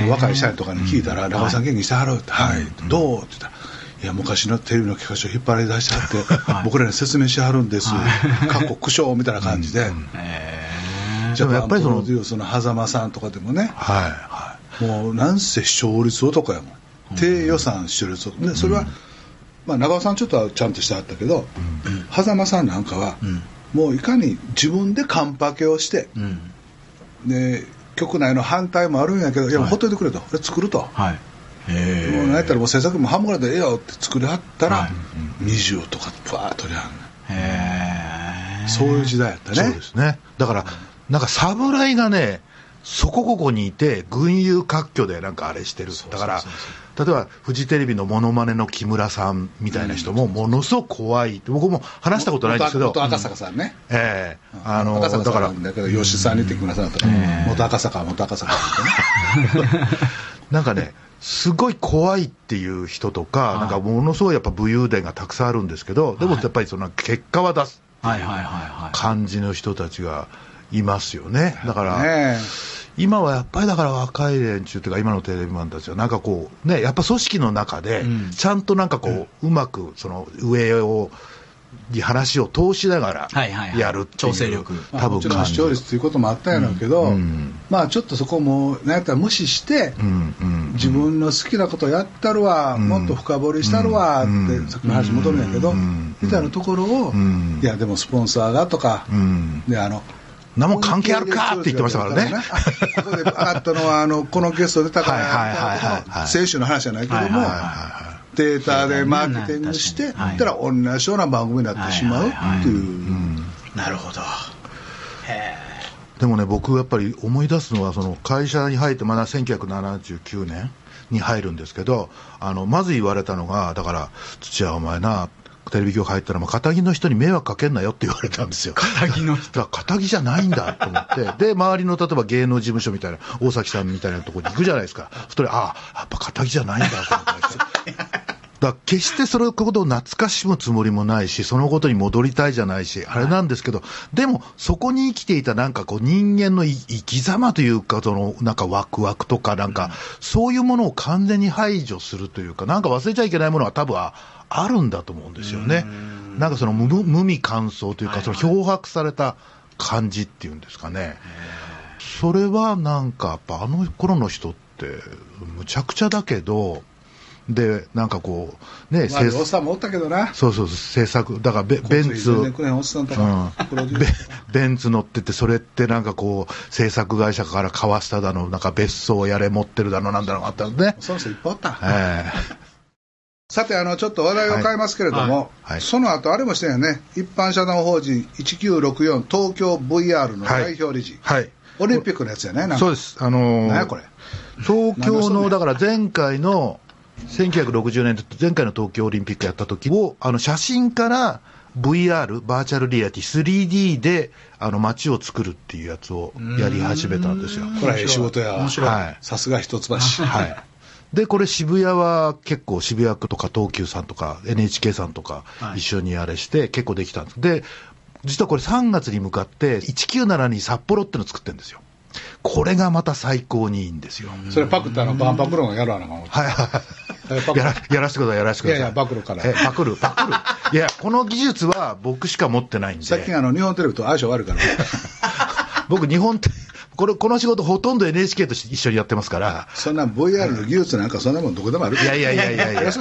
若い社員とかに聞いたら「中尾さん元気にしてはる?」って「はい」どう?」って言ったら「いや昔のテレビの企画書引っ張り出してはって、僕らに説明してはるんです」かっこ苦笑みたいな感じで、でもやっぱりそのプロデュースの狭間さんとかでもねはいはもうなんせ視聴率男やもん。低予算視聴率男でそれは、まあ、長尾さんちょっとはちゃんとしてはったけど、狭間さんなんかは、もういかに自分でカンパケをして、で局内の反対もあるんやけどいやほっといてくれと、俺作ると、はい。へもうなんやったらもう制作も半分ぐらいでええよって作りはったら、20とかバーッと取りはんねそういう時代やったい、そうねですね。だから、なんか侍がね、そこここにいて、群雄割拠でなんかあれしてる。だから、例えばフジテレビのモノマネの木村さんみたいな人もものすごく怖い。って、僕も話したことないんですけど、元赤坂さんね、ええ。あの、だからん、だけど吉さんにて木村さんだったら、元赤坂元赤坂ってね。なんかね、すごい怖いっていう人とか、なんかものすごいやっぱ武勇伝がたくさんあるんですけど、でもやっぱりその結果は出すはいはいはいはい。感じの人たちがいますよね。だから、ね今はやっぱりだから若い連中というか、今のテレビマンたちは、なんかこう、ね、やっぱ組織の中で、ちゃんとなんかこう、うまくその上を、に話を通しながらはいはいはい。やるっていう、調整力。まあ、多分もちろん感じ。視聴率ということもあったんやろうけど、うん。まあちょっとそこもなんやったら無視して、うんうん自分の好きなことやったるわ、ん。もっと深掘りしたるわって、うんさっきの話戻るんやけど、うん。みたいなところを、ん。いやでもスポンサーがとか、うん。であの何も関係あるかって言ってましたからね。あここで上がったのはあのこのゲスト出たからはいはいはいはいはい。選手の話じゃないけども、データでマーケティングして、確かにはい。たら同じような番組になってしまうっていう。なるほど。へでもね、僕やっぱり思い出すのは、その会社に入って、まだ1979年に入るんですけど、あのまず言われたのが、だから、土屋、お前な、テレビ局入ったら、まあ、片木の人に迷惑かけんなよって言われたんですよ。片木の人片木じゃないんだと思って、で、周りの例えば芸能事務所みたいな、大崎さんみたいなところに行くじゃないですか。そしたら、ああ、やっぱ片木じゃないんだと思って。だ決してそれことを懐かしむつもりもないし、そのことに戻りたいじゃないし、あれなんですけど、でもそこに生きていたなんかこう人間のい生き様というか、そのなんかワクワクとかなんか、そういうものを完全に排除するというか、なんか忘れちゃいけないものが多分ああるんだと思うんですよね。なんかその無無味乾燥というか、その漂白された感じっていうんですかね。それはなんかやっぱあの頃の人ってむちゃくちゃだけど、で、なんかこう、ね、まあ、制おっさんもおったけどな。そうそう、制作、だからベベンツ、全然くれへんベンツ乗ってて、それってなんかこう、制作会社から買わしただの、なんか別荘やれ持ってるだの、なんだのあったんでね。その人いっぱいおった。えさて、あの、ちょっと話題を変えますけれども、はいはいその後あれもしてんよね、一般社団法人1964東京 VR の代表理事、えはい。オリンピックのやつやね、そうです。あのーこれ。東京の、だから前回の、1960年、前回の東京オリンピックやった時を、あの、写真から VR、バーチャルリアリティ、3D で、あの、街を作るっていうやつをやり始めたんですよ。これ仕事やわ。はいさすが一橋。はい。で、これ渋谷は結構渋谷区とか東急さんとか NHK さんとかはい一緒にあれして結構できたんです。で、実はこれ3月に向かって1972札幌ってのを作ってるんですよ。これがまた最高にいいんですよ。それパクったの、バンパクロンがやるわな、はいはい やらやらせてください、やらせてください。いやいやパクるからえ、パクる、パクる。いや、この技術は僕しか持ってないんで。最近あの、日本テレビと相性悪いから。僕、日本って、これ、この仕事ほとんど NHK と一緒にやってますから。そんな VR の技術なんかそんなもんどこでもあるいやいやいやいやいや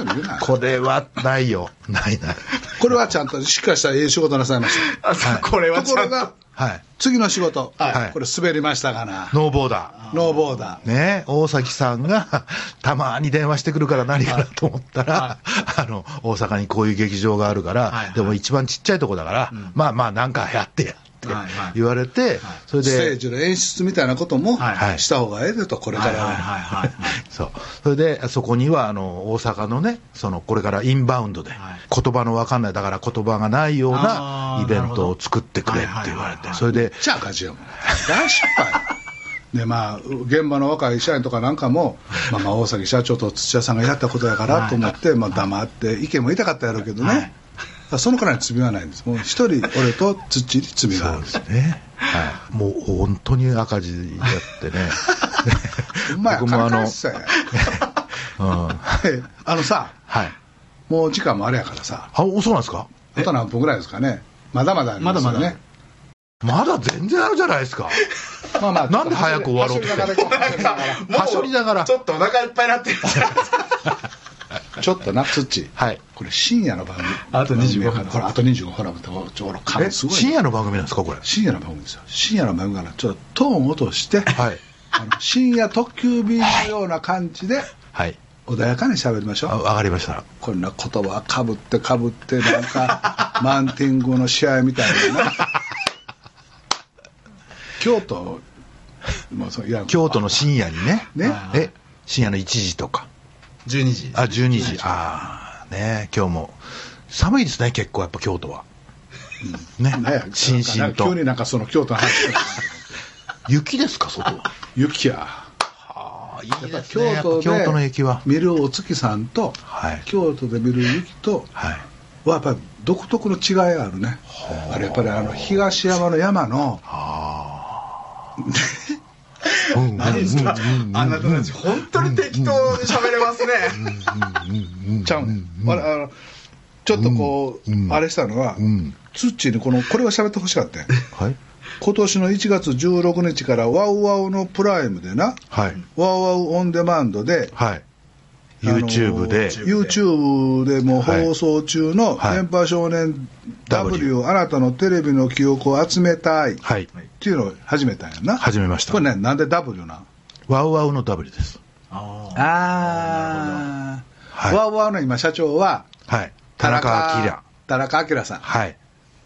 これはないよ。ないない。これはちゃんとしっかりしたええ仕事なさいましあそうこれた。はちゃんとところが、はい。次の仕事、はいこれ滑りましたかな。ノーボーダー。ノーボーダー。ね、大崎さんがたまに電話してくるから何かなと思ったら、あの、大阪にこういう劇場があるから、はいはいでも一番ちっちゃいとこだから、まあまあなんかやってやってはいはい。言われて、それで、ステージの演出みたいなこともはい。はい。した方がええでと、これからは。はいはいはいはい。そう。それで、そこには、あの、大阪のね、その、これからインバウンドで、はい。言葉のわかんない、だから言葉がないようなイベントを作ってくれって言われて、それで、じゃあ赤字やも。ん。大失敗。でまあ、現場の若い社員とかなんかも、まあ、まあ大崎社長と土屋さんがやったことやからと思って、まあ、黙って意見も言いたかったやろうけどね、はいそのくらいの罪はないんですもう一人俺と土に罪があるそうですね。はい。もう本当に赤字やってね。うまい僕もあの、うん。はあのさい。もう時間もあれやからさあ、おそうなんですか？あと何分ぐらいですかねまだまだありますよねまだまだまだ全然あるじゃないですか。まあまあなんで早く終わろうとしてはしょりながらちょっとお腹いっぱいになってるじゃないですか。ちょっとな土はい。これ深夜の番組あと25分ほらあと25分ほらちょろかえ、すごい深夜の番組なんですか、これ？深夜の番組ですよ深夜の番組からちょっとトーン落として、はい。あの深夜特急便のような感じではい。穏やかに喋りましょうあわかりました。こんな言葉かぶってかぶってなんか マンティングの試合みたいなね京都もうそういや京都の深夜にね。ねえ、深夜の1時とか。12時。あ、12時。ああ、ね今日も。寒いですね、結構やっぱ京都は。ねなんや。しんしんと急。になんかその京都の話雪ですか、外は？雪やいいやっぱ。京都で京都の雪は。見るお月さんとはい。京都で見る雪とはい。はやっぱり独特の違いがあるねあれやっぱりあの東山の山の 何ですかうんうんあなたたち本当に適当に喋れますね。ちゃうねんあれあのちょっとこう、うんあれしたのは、うん。ツッチーにこのこれを喋ってほしかったんはい。今年の1月16日からワウワウのプライムでなはい。ワウワウオンデマンドではい。YouTube で。YouTube でも放送中の「はい電波少年 W, あなたのテレビの記憶を集めたい」っはい。ていうのを始めたんやな始めましたこれねなんで W なん？ワウワウの W です。ああはいワウワウの今社長は？はい。田中明。田中明さんはい。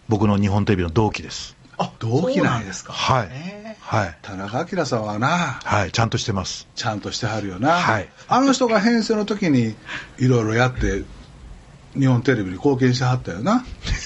僕の日本テレビの同期です。あ、同期なんですか。はいへはい。田中明さんはなはい。ちゃんとしてます。ちゃんとしてはるよな、はいあの人が編成の時にいろいろやって日本テレビに貢献してはったよな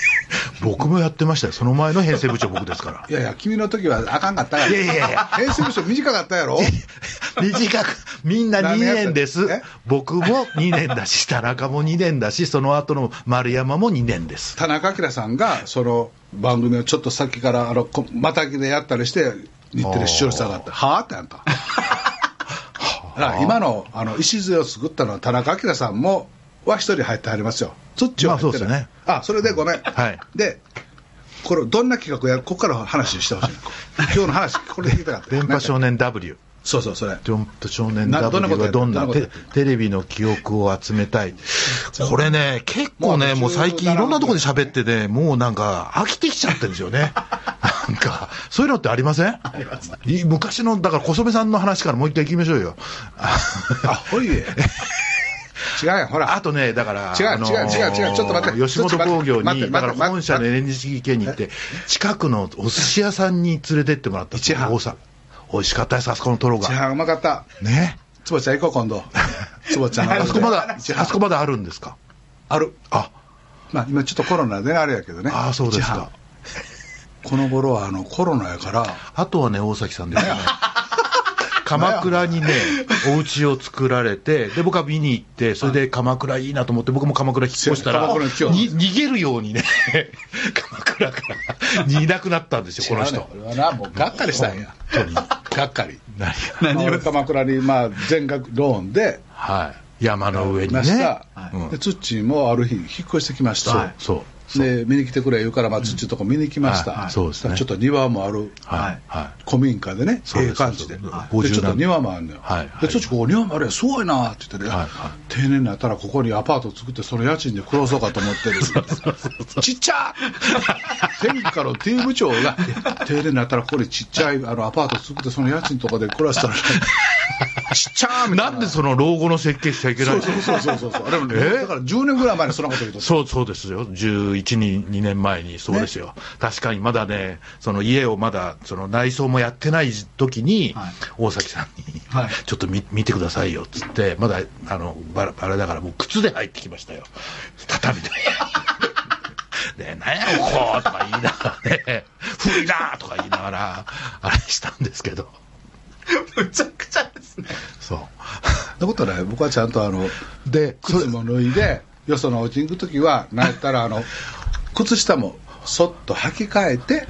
僕もやってましたよ。その前の編成部長僕ですから。いやいや君の時はあかんかったやろいやいやいや編成部長短かったやろ 短く、みんな2何年です。え？僕も2年だし、田中も2年だし、その後の丸山も2年です。田中明さんがその番組をちょっと先からあのこまたぎでやったりして日テレ視聴率上がってはあ。ってあんた。今のあの礎を作ったのは田中明さんもは一人入ってはりますよ。そっちは入ってない、まあそうですね。あそれでごめん、はい。でこれどんな企画やるここから話してほしい。今日の話これ聞きたかった。電波少年年 W。そうそうそれ。電波少年などんな W ことやってはどんなテテレビの記憶を集めたい。これね、結構ね、もう最近いろんなところで喋ってて、もうなんか飽きてきちゃってるんですよね。なんか、そういうのってありません？あります。昔の、だから小曽さんの話からもう一回聞きましょうよ。あほいえ。違うほら。あとね、だから、違うあのー違う違う違うちょっと待って。吉本興業に、だから本社の NHK に行って、近くのお寿司屋さんに連れてってもらったんですよ一飯大阪。美味しかったです、あそこのトロが。一飯うまかった。ね。坪ちゃん行こう今度。坪ちゃん。あそこまだ、あそこまだあるんですか？ある。あ、まあ今ちょっとコロナでねあれやけどね。ああ、そうですか。この頃はあのコロナやから。あとはね、大崎さんですね。鎌倉にね、お家を作られて、で、僕は見に行って、それで鎌倉いいなと思って、僕も鎌倉引っ越したら、逃げるようにね、鎌倉から にいなくなったんですよ、この人。違うね俺はなもうがっかりしたんや本当に。がっかり何を俺鎌倉にまあ全額ローンではい。山の上にね。いました、うんでツッチーもある日引っ越してきました、そう、そう。で見に来てくれ言うから、まあ、土とこ見に来ました、はい。はい。そうですね。ちょっと庭もあるはい。は古民家でね、ええ感じで、でちょっと庭もあるのよ、はい。はい。で土ここ庭もあるやすごいなって言ってね、はい。はい。定年になったらここにアパート作って、その家賃で暮らそうかと思ってる、ちっちゃ天下の T 部長が、定年になったらここにちっちゃいあのアパート作って、その家賃とかで暮らしたら、ちっちゃーみたいな。なんでその老後の設計しちゃいけないそうのそうそうそうそう。あれもね、え？だから10年ぐらい前にそんなこと言うと。そう、そうですよ。11、2 2年前に、そうですよ。確かにまだね、その家をまだ、その内装もやってない時に、はい大崎さんに、はいちょっと見見てくださいよ、つって、まだ、あの、バラバラだからもう靴で入ってきましたよ。畳で。で、なんやろ、こうとか言いながらね、古いなとか言いながら、あれしたんですけど。むちゃくちゃですね。そう。なことない僕はちゃんとあので、靴も脱いでよそのお家に行く時はなんやったらあの 靴下もそっと履き替えて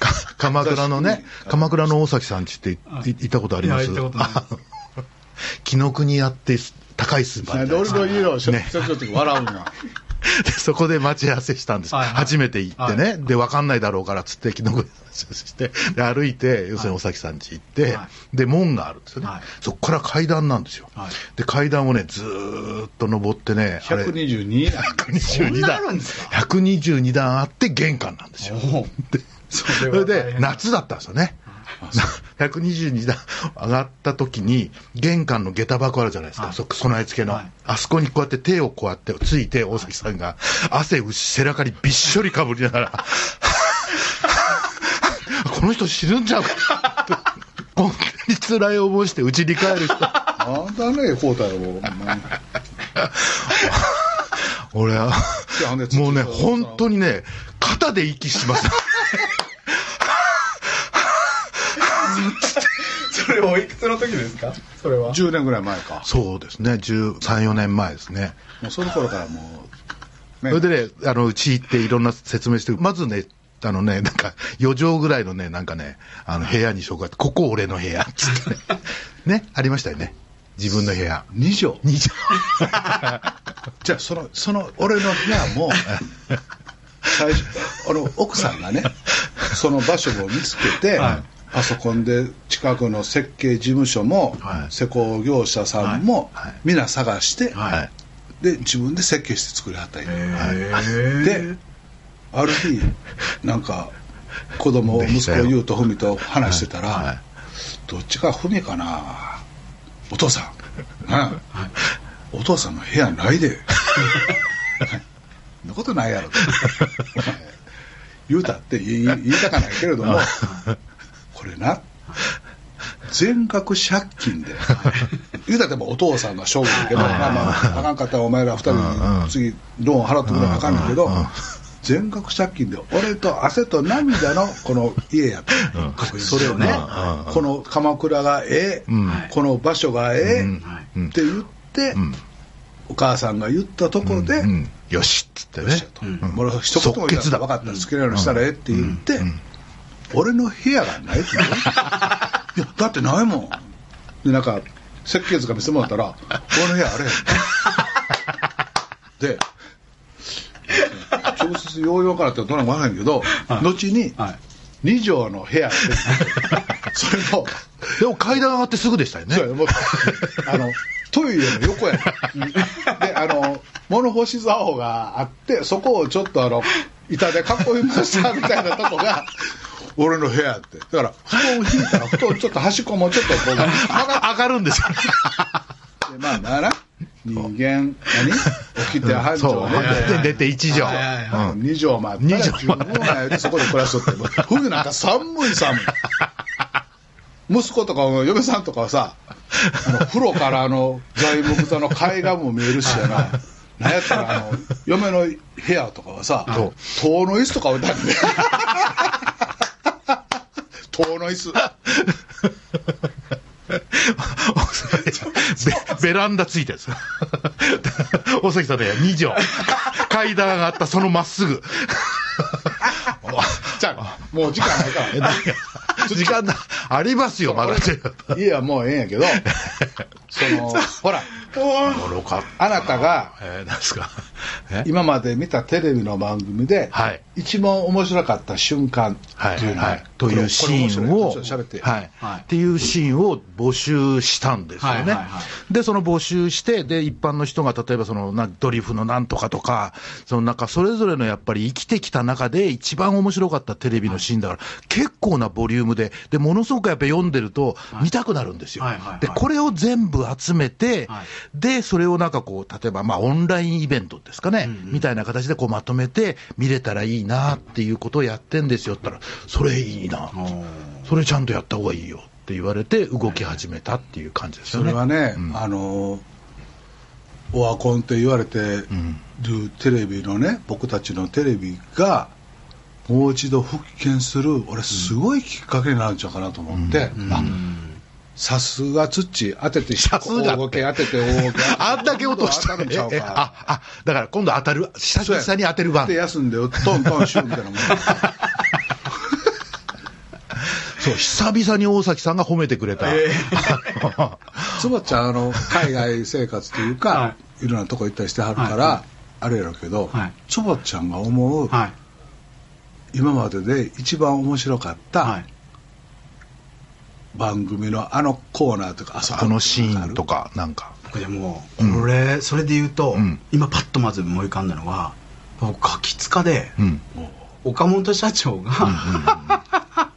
か鎌倉のね、鎌倉の大崎さんちって行ったことあります？紀ノ 国屋って高いスーパーで俺の家のしょね。ちょちょっと笑うんや でそこで待ち合わせしたんです、はいはい。初めて行ってね、はで分かんないだろうからっつって、昨日して、で歩いて、要するにお崎さん家行って、はで門があるんですよね、はい。そこから階段なんですよ、はい。で階段をね、ずーっと登ってね、あれ122なんだそん122段。なあるんですか？122段あって玄関なんですよ。そそれで夏だったんですよね。122 段上がった時に、玄関の下駄箱あるじゃないですか、はい。そ備え付けの、はい。あそこにこうやって手をこうやってついて、大崎さんが汗背中にびっしょりかぶりながら、この人死ぬんちゃうか。って、本当に辛い思いして家に帰る人、なんだねこうたよもう俺は、もうね、本当にね、肩で息します。それおいくつの時ですか？それは。10年ぐらい前か。そうですね、13、4年前ですね。もうその頃からもう、ね。それでね、あの、うち行っていろんな説明して、まずね、あのね、なんか、4畳ぐらいのね、なんかね、あの、部屋に紹介って、ここ俺の部屋、つってね。ね、ありましたよね。自分の部屋。2畳2畳。じゃあそのその俺の部屋も最初あの奥さんがねその場所を見つけて、はいパソコンで近くの設計事務所も、はい施工業者さんも、皆探して、はい。で自分で設計して作りはったんや、へである日なんか子供息子優と文と話してたら、はいはい。どっちか文かな？お父さん、なあ？お父さんの部屋ないで。そんなことないやろ。と言うたって言い言いたかないけれども これな全額借金で。言うたってもお父さんが勝負だけどまあまああかんかったらお前ら二人に次ローン払ってくれなあかんねんけど全額借金で俺と汗と涙のこの家やったそれをね。うん。この鎌倉がええん。この場所がええうん。って言ってん。お母さんが言ったところでうん。よしっつってね。よっしゃ。と、もう一言も言わな即決だ。分かった。ら好きなようにしたらええって言って、俺の部屋がないって いやだってないもん。でなんか設計図が見せてもらったら 俺の部屋あれへん。で 直接ようようからってどうなのか分からへんけど、後にはい。2畳の部屋。で それも。でも階段上がってすぐでしたよね。そう。やもうあのトイレの横やであの物干し竿があってそこをちょっとあの板で囲いましたみたいなとこが俺の部屋って。だから布団を引いたら布団ちょっと端っこもちょっとこう 上がるんですよ。ってまあなら人間。何？起きて半。畳でで、寝て1はいはい畳。はうん。2畳もあったら二十畳分やてそこで暮らしとって。冬なんか寒い寒い息子とか嫁さんとかはさあの風呂からあの材木座の海岸も見えるしやな。なんやったらあの嫁の部屋とかはさ塔の椅子とか置いてあるね。塔の椅子 ベベランダついてるんです。大崎さんね、2畳。階段上がったそのまっすぐ。じゃあもう時間ないから時間だ。ありますよ、まだ。家はもうええんやけどそのほら愚かった。あなたがえー、なんですか？え？今まで見たテレビの番組で、はい。一番面白かった瞬間はい、っていうのは、はい、というシーンを、って、っていうシーンを募集したんですよね。で、その募集して、で、一般の人が例えばそのなドリフのなんとかとか、そのなんかそれぞれのやっぱり生きてきた中で一番面白かったテレビのシーンだから、結構なボリュームで、で、ものすごくやっぱ読んでると見たくなるんですよ。で、これを全部集めて、はいで、それをなんかこう、例えばまあオンラインイベントですかね、みたいな形でこうまとめて見れたらいいなっていうことをやってんですよったら、それいいな。それちゃんとやった方がいいよって言われて動き始めたっていう感じですよね。それはね、うん。あのオワコンって言われてるテレビのね僕たちのテレビがもう一度復権する俺すごいきっかけになるんちゃうかなと思って、あさすが土当てて、さすが大ごけ当てて、大ごけ。あんだけ落としたるんちゃうええか。あ、あ、だから今度当たる、久々に当てる番で、。休んで、トントンシューみたいなもん。そう、久々に大崎さんが褒めてくれた。つばちゃん、あの、海外生活というか、、はいろんなとこ行ったりしてはるから、はあれやろうけど、はいつばちゃんが思う、はい。今までで一番面白かった、はい。番組のあのコーナーとか、あそこ。のシーンとか、なんか。僕でも、これ、それで言うと、うん。今パッとまず思い浮かんだのは、僕、ガキツカで、うん。岡本社長が、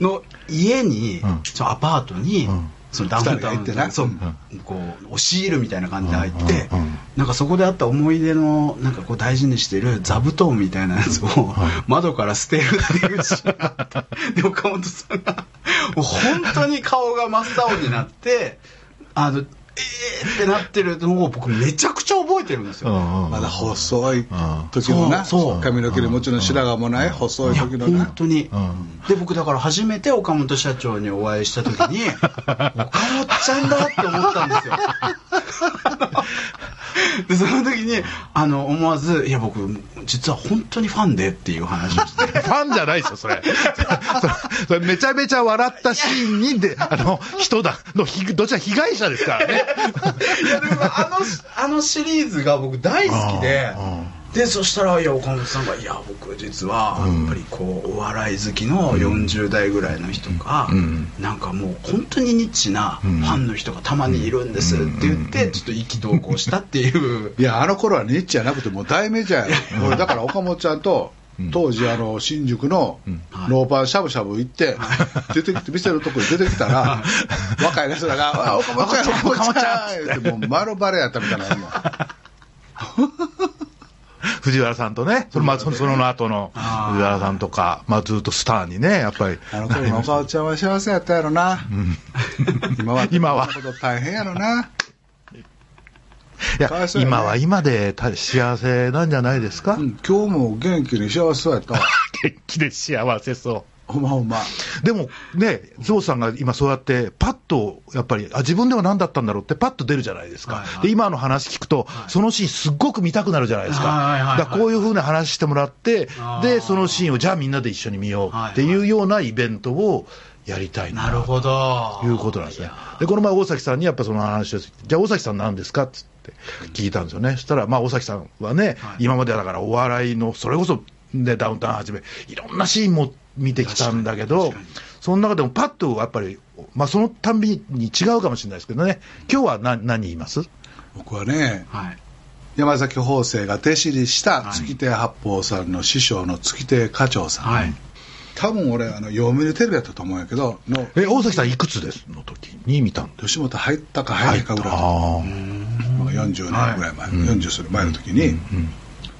の家に、うん。アパートに、うん。そのダウンタウンってな。そう、うん。こう押し入るみたいな感じで入って、うんうんうん。なんかそこであった思い出のなんかこう大事にしてる座布団みたいなやつを窓から捨てるっていうシーンがあったで岡本さんが本当に顔が真っ青になってあのえーってなってるのを僕めちゃくちゃ覚えてるんですよ、まだ細いん時のな、そう。髪の毛でもちろん白髪もない細い時のな。本、当に、うん。で僕だから初めて岡本社長にお会いした時に 岡本ちゃんだって思ったんですよ。でその時にあの思わず「いや僕実は本当にファンで」っていう話をして。ファンじゃないですよ、それ。それめちゃめちゃ笑ったシーンにで、あの、人だ、の、ひどちら被害者ですからね。いやでもあのあのシリーズが僕大好きででそしたらいや岡本さんが「いや僕実はやっぱりこうお笑い好きの40代ぐらいの人が、うん。なんかもう本当にニッチなファンの人がたまにいるんです」って言ってちょっと意気投合したっていう。いや、あの頃はニッチじゃなくて、もう大メジャー だから岡本ちゃんと、当時、あの、新宿のはいローパンしゃぶしゃぶ行って、出てきて、店のとこに出てきたら、若い奴らが、あ岡本ちゃん、岡本ちゃん言って、もう丸バレやったみたいなもん。藤原さんとね、その、まあ、そのその後の藤原さんとか、まあ、ずっとスターにね、やっぱり。あの頃の岡本ちゃんは幸せやったやろな。今は、今はこんなこと大変やろな。いやね。今は今でた幸せなんじゃないですか、うん、今日も元気に幸せそうやったわ。元気で幸せそう。ほんまほんま。でもね、ゾウさんが今そうやって、パッとやっぱり、あ自分では何だったんだろうって、パッと出るじゃないですか、はいはい。で今の話聞くと、そのシーン、すっごく見たくなるじゃないですか、はいはいはいだこういうふうな話してもらってでそのシーンをじゃあみんなで一緒に見ようっていうようなイベントをやりたいななるほど。ということなんですね。で、この前、大崎さんにやっぱその話を、じゃあ、大崎さん何ですか？っつって聞いたんですよね。そしたら、まあ、大崎さんはね、はい。今まではだからお笑いの、それこそ、ね、ダウンタウンはじめ、いろんなシーンも見てきたんだけどその中でもパッとやっぱり、まあ、そのたんびに違うかもしれないですけどね、今日は何何言います？僕はね、はい。山崎邦生が弟子入りした月亭八方さんの師匠の月亭課長さん。はい。多分俺、あの、読売テレビやったと思うんやけど、の、え、大崎さんいくつです？の時に見た吉本入ったか入らへんかぐらい40年ぐらい前、40する前の時に、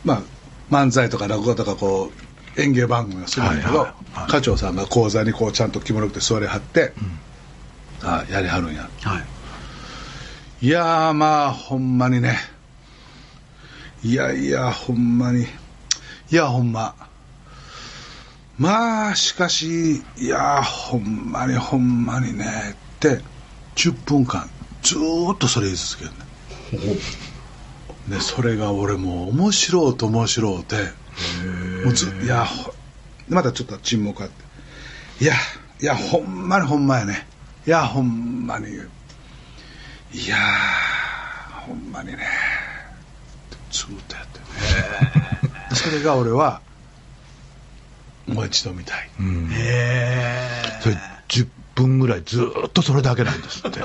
まあ、漫才とか落語とかこう、演芸番組をするんだけど、はいはいはい課長さんが講座にこうちゃんと着物着て座りはって、あやりはるんや。はいいやーまあ、ほんまにね。いやいや、ほんまに。いや、ほんま。まあ、しかし、いやー、ほんまにほんまにね、って、10分間、ずーっとそれ言い続けるね。で、それが俺もう面白うと面白うて、もうずいや、ほまたちょっと沈黙あって。いや、いや、ほんまにほんまやね。いや、ほんまに。いやー、ほんまにね。ずーっとやってね。それが俺は、もう一度見たい。うんへそれ10分ぐらいずーっとそれだけなんですって。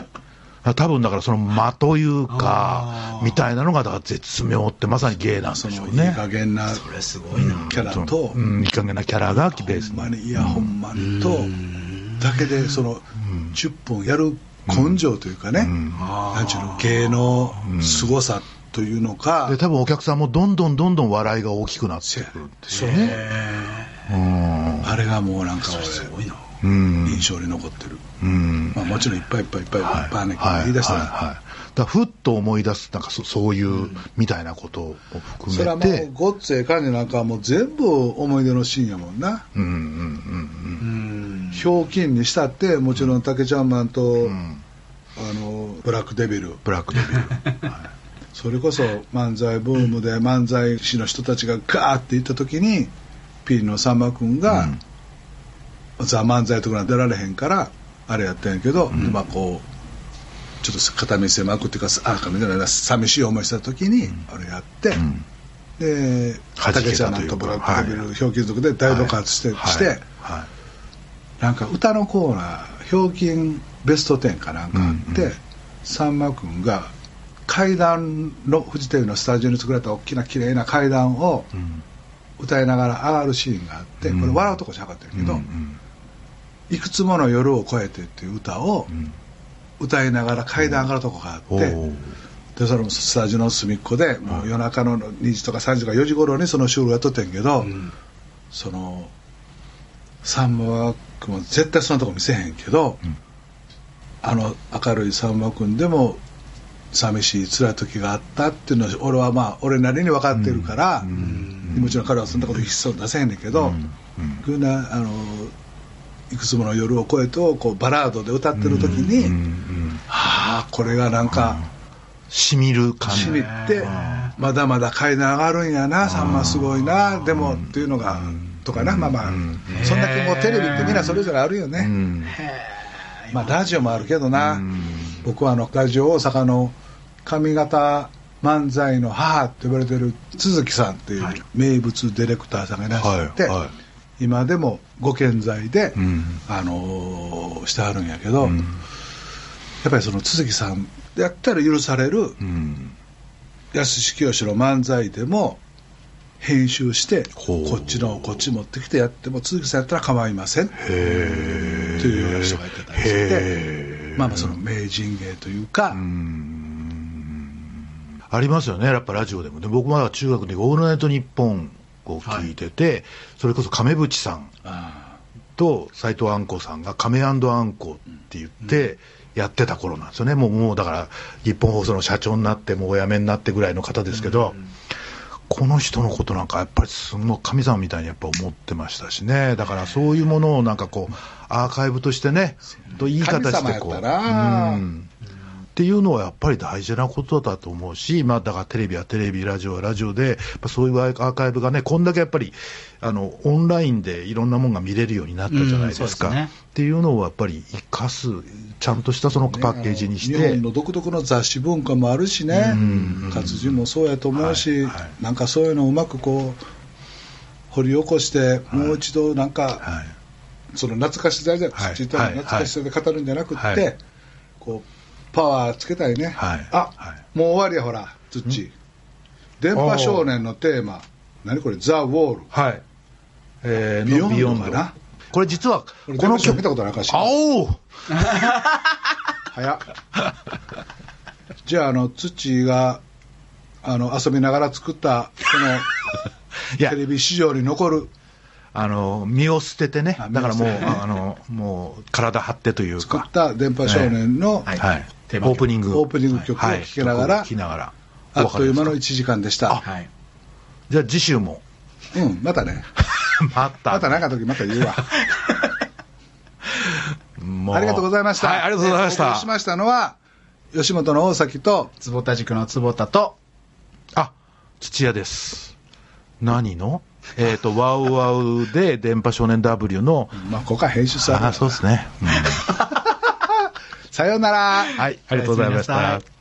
多分だからその間というかみたいなのがだから絶妙ってまさに芸なんでしょうね。加減なそれすごいなキャラと、うん、いい加減なキャラがベースに。いや、ほんまにと、だけで、その、10分やる根性というかね、なんちゅうの、芸の凄さというのか、で、多分お客さんもどんどんどんどん笑いが大きくなってくるんですよね。うんあれがもうなんかすごいな。印象に残ってる。うん。まあもちろんいっぱいいっぱいいっぱいいっぱいねはい言い出したら、はいはい。だふっと思い出す、なんかそそういう、みたいなことを含それはもめてう、、ごっつええ感じなんかはもう全部思い出のシーンやもんな。うんうんうんうん。うんいひょうきんにしたってもちろん竹ちゃんマンと、うんあのブラックデビルブラックデビル。はい それこそ漫才ブームで漫才師の人たちがガーって行った時にピリのさんま君が「ザ・漫才」とか出られへんからあれやったんやけど、まあこうちょっと片見せまくっていうかあみたいな寂しい思いした時にあれやって、うか竹ちゃんマンとブラックデビル、ひょうきん族で大爆発して,、はい。してはい。なんか歌のコーナー「ひょうきんベスト10」かなんかあって、うんうさんま君が階段のフジテレビのスタジオに作られた大きな綺麗な階段をうん。歌いながら上がるシーンがあって、うん。これ笑うとこじゃなかったけど、うんうんいくつもの夜を越えて」っていう歌をうん。歌いながら階段上がるとこがあって、でそのスタジオの隅っこでもう夜中の2時とか3時とか4時頃にその収録やっとってんけど、そのさんま君も絶対そんなとこ見せへんけど、うん。あの明るいさんま君でも寂しい辛い時があったっていうのは俺はまあ俺なりに分かってるから、もちろん彼はそんなこと一切出せへんねんけど、こういうなあのいくつもの夜を越えとこうバラードで歌ってる時に、うんうんはあこれがなんか。しみる感じ。しみってまだまだ階段上がるんやなさんますごいなでもっていうのがとかなまあまあそんだけもうテレビってみんなそれぞれあるようねんまあラジオもあるけどな。うん。僕はあのラジオ大阪の上方漫才の母って呼ばれてる都築さんっていう名物ディレクターさんがいらっしゃってはいはい今でもご健在でうん。あのーしてはるんやけどうん。やっぱりその都築さんやったら許されるうん。安志清の漫才でも編集してこっちのこっち持ってきてやっても都築さんやったら構いません。というような人がいてたりしてまあまあその名人芸というか、ありますよね、やっぱラジオでも。で僕まだ中学で「オールナイトニッポン」を聞いてて、それこそ亀渕さんあと斎藤あんこさんが亀あんこって言ってやってた頃なんですよね、もうもうだから日本放送の社長になってもうお辞めになってぐらいの方ですけど、この人のことなんかやっぱりすごい神様みたいにやっぱ思ってましたしね。だからそういうものをなんかこうアーカイブとしてねといい形でこう。うんっていうのはやっぱり大事なことだと思うし、まあ、だからテレビはテレビ、ラジオはラジオで、やっぱそういうアーカイブがね、こんだけやっぱりあのオンラインでいろんなものが見れるようになったじゃないですか。うんすね。っていうのをやっぱり生かす、ちゃんとしたそのパッケージにして。日本、の独特の雑誌文化もあるしね。うん。活字もそうやと思うし、はいはい。なんかそういうのをうまくこう掘り起こして、もう一度なんか、はい。その懐かしさじゃ、はい。懐かしさで語るんじゃなくって、はい。こうパワーつけたいね、はい。あ、はい。もう終わりやほらツッチ電波少年のテーマ。何これ？ザ・ウォール。はい。えー、ビヨンドのビヨンド。かなこれ実は、ここの曲見たことないかしらあおー早っ。じゃああのツッチがあの遊びながら作ったこの テレビ史上に残る。あの身を捨ててね。あ、だからもう、あのもう体張ってというか。作っ、た電波少年のはい。はい、テーマ曲。オープニング、オープニング曲を聴きながら。はい。ながら、あっという間の1お別れですか？時間でした。はい。じゃあ次週も、うん またね。また、また何かの時また言うわ。もありがとうございました。はい、ありがとうございました。えお送りし。ましたのは、吉本の大崎と、坪田塾の坪田と。あ、土屋です。何の？えっ、と、ワウワウで電波少年 W の、まあ、ここは編集されあ、そうですね。うん さようなら。はい、ありがとうございました。